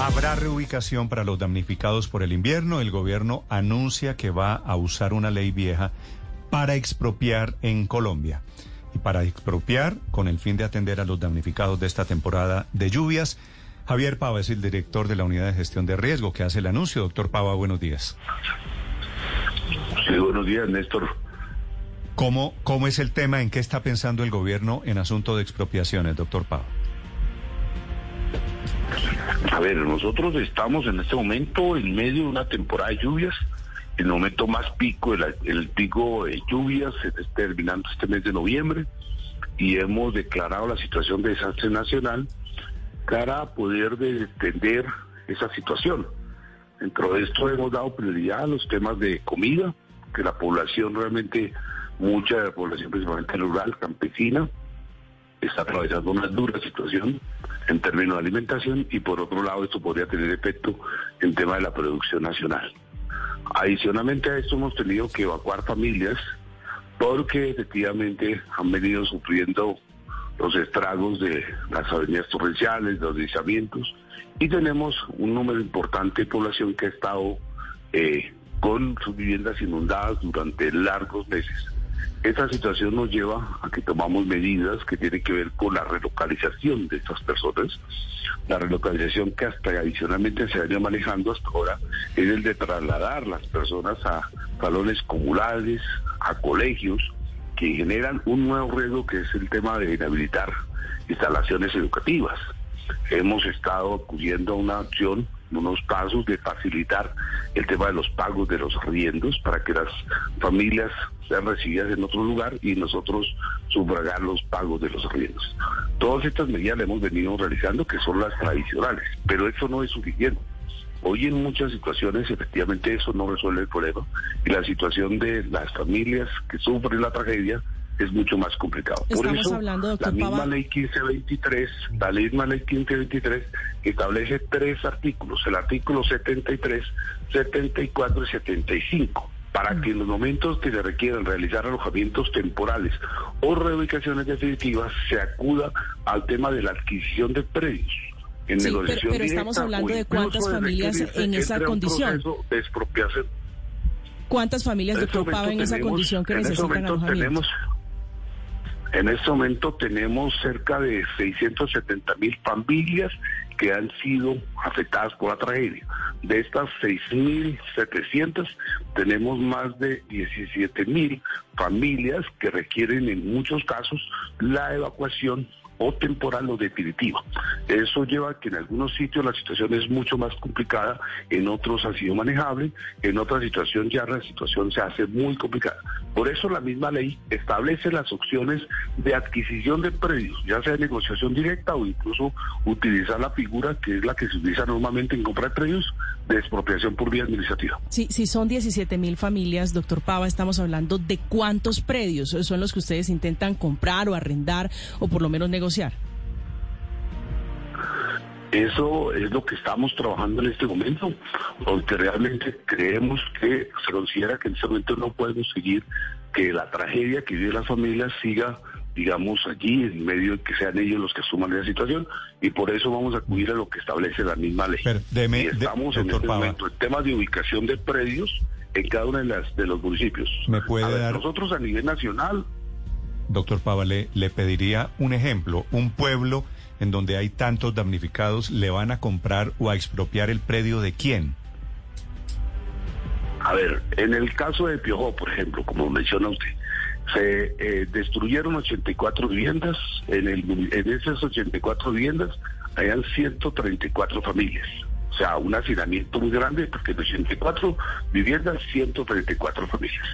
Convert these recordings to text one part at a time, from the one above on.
Habrá reubicación para los damnificados por el invierno. El gobierno anuncia que va a usar una ley vieja para expropiar en Colombia. Y para expropiar, con el fin de atender a los damnificados de esta temporada de lluvias, Javier Pava es el director de la Unidad de Gestión de Riesgo que hace el anuncio. Doctor Pava, buenos días. Sí, buenos días, Néstor. ¿Cómo, ¿Cómo es el tema? ¿En qué está pensando el gobierno en asunto de expropiaciones, doctor Pava? A ver, nosotros estamos en este momento en medio de una temporada de lluvias, el momento más pico, el, pico de lluvias terminando este mes de noviembre y hemos declarado la situación de desastre nacional para poder defender esa situación. Dentro de esto hemos dado prioridad a los temas de comida, que la población realmente, mucha de la población principalmente rural, campesina, está atravesando una dura situación en términos de alimentación y por otro lado esto podría tener efecto en tema de la producción nacional. Adicionalmente a esto hemos tenido que evacuar familias porque efectivamente han venido sufriendo los estragos de las avenidas torrenciales, los deslizamientos y tenemos un número importante de población que ha estado eh, con sus viviendas inundadas durante largos meses. Esta situación nos lleva a que tomamos medidas que tienen que ver con la relocalización de estas personas. La relocalización que hasta adicionalmente se venido manejando hasta ahora es el de trasladar las personas a salones comunales, a colegios, que generan un nuevo riesgo que es el tema de inhabilitar instalaciones educativas. Hemos estado acudiendo a una acción unos pasos de facilitar el tema de los pagos de los riendos para que las familias sean recibidas en otro lugar y nosotros sufragar los pagos de los riendos. Todas estas medidas las hemos venido realizando que son las tradicionales, pero eso no es suficiente. Hoy en muchas situaciones efectivamente eso no resuelve el problema y la situación de las familias que sufren la tragedia es mucho más complicado. Por eso, hablando, la misma ley 1523, la misma ley 1523 establece tres artículos, el artículo 73, 74 y 75 para que en los momentos que se requieran realizar alojamientos temporales o reubicaciones definitivas se acuda al tema de la adquisición de predios. En sí, pero, estamos hablando de cuántas familias en esa condición. De expropiación. ¿Cuántas familias, de Pava, en esa condición que necesitan alojamiento? En este momento tenemos cerca de 670 mil familias que han sido afectadas por la tragedia. De estas 6.700 tenemos más de 17 mil familias que requieren en muchos casos la evacuación o temporal o definitiva. Eso lleva a que en algunos sitios la situación es mucho más complicada, en otros ha sido manejable, en otra situación ya la situación se hace muy complicada. Por eso la misma ley establece las opciones de adquisición de predios, ya sea negociación directa o incluso utilizar la figura que es la que se utiliza normalmente en compra de predios de expropiación por vía administrativa. Sí, si son 17 mil familias, doctor Pava, estamos hablando de cuántos predios son los que ustedes intentan comprar o arrendar o por lo menos negociar eso es lo que estamos trabajando en este momento, porque realmente creemos que se considera que en este momento no podemos seguir que la tragedia que vive las familias siga digamos, allí en medio de que sean ellos los que asuman esa situación y por eso vamos a acudir a lo que establece la misma ley. y estamos en este momento en temas de ubicación de predios en cada uno de, las, de los municipios. ¿Me puede dar... Nosotros a nivel nacional doctor Pavale, le pediría un ejemplo, un pueblo en donde hay tantos damnificados, ¿le van a comprar o a expropiar el predio de quién? A ver, en el caso de Piojo, por ejemplo, como menciona usted, se eh, destruyeron 84 viviendas, en, el, en esas 84 viviendas hayan 134 familias. O sea, un hacinamiento muy grande porque de 84 viviendas, 134 familias.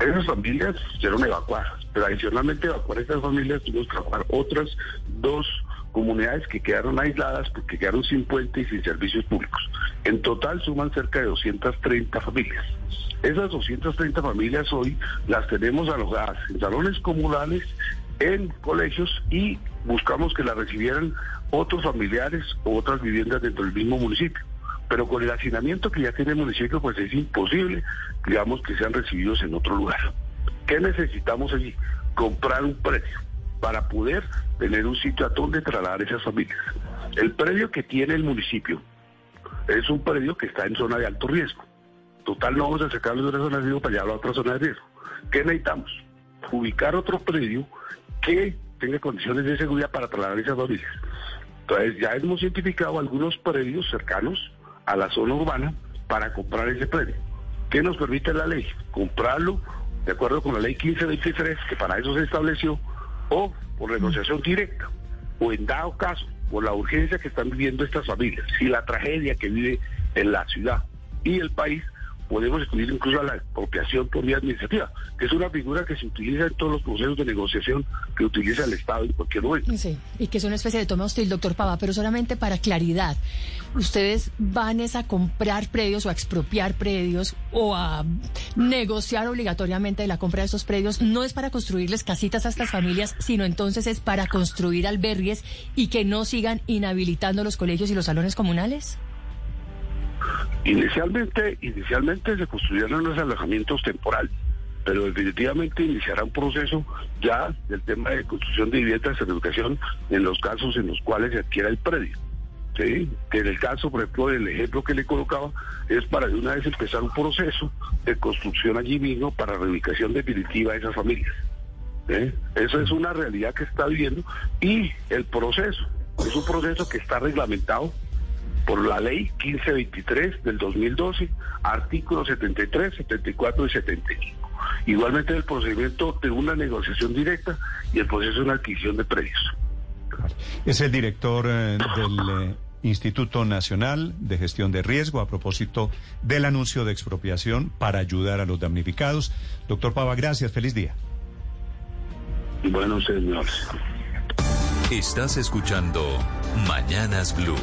Esas familias fueron evacuadas, pero adicionalmente evacuar esas familias tuvimos que evacuar otras dos comunidades que quedaron aisladas porque quedaron sin puente y sin servicios públicos. En total suman cerca de 230 familias. Esas 230 familias hoy las tenemos alojadas en salones comunales, en colegios y buscamos que las recibieran otros familiares o otras viviendas dentro del mismo municipio. Pero con el hacinamiento que ya tiene el municipio, pues es imposible, digamos, que sean recibidos en otro lugar. ¿Qué necesitamos allí? Comprar un predio para poder tener un sitio a donde trasladar esas familias. El predio que tiene el municipio es un predio que está en zona de alto riesgo. Total, no vamos a sacarlo de una zona de riesgo para llevarlo a otra zona de riesgo. ¿Qué necesitamos? Ubicar otro predio que tenga condiciones de seguridad para trasladar esas familias. Entonces, ya hemos identificado algunos predios cercanos a la zona urbana para comprar ese predio. ¿Qué nos permite la ley? Comprarlo de acuerdo con la ley 1523, que para eso se estableció, o por negociación directa, o en dado caso, por la urgencia que están viviendo estas familias, si la tragedia que vive en la ciudad y el país podemos excluir incluso a la expropiación por vía administrativa, que es una figura que se utiliza en todos los procesos de negociación que utiliza el Estado en cualquier momento. Sí, y que es una especie de toma hostil, doctor Pava, pero solamente para claridad, ¿ustedes van a comprar predios o a expropiar predios o a negociar obligatoriamente la compra de esos predios? No es para construirles casitas a estas familias, sino entonces es para construir albergues y que no sigan inhabilitando los colegios y los salones comunales? Inicialmente, inicialmente se construyeron unos alojamientos temporales, pero definitivamente iniciará un proceso ya del tema de construcción de viviendas en educación en los casos en los cuales se adquiera el predio. ¿sí? Que en el caso, por ejemplo, del ejemplo que le colocaba, es para de una vez empezar un proceso de construcción allí mismo para reubicación definitiva de esas familias. ¿sí? Eso es una realidad que está viviendo y el proceso es un proceso que está reglamentado por la ley 1523 del 2012, artículos 73, 74 y 75. Igualmente el procedimiento de una negociación directa y el proceso de una adquisición de predios. Es el director eh, del eh, Instituto Nacional de Gestión de Riesgo a propósito del anuncio de expropiación para ayudar a los damnificados. Doctor Pava, gracias. Feliz día. Bueno, señores. Estás escuchando Mañanas Blue.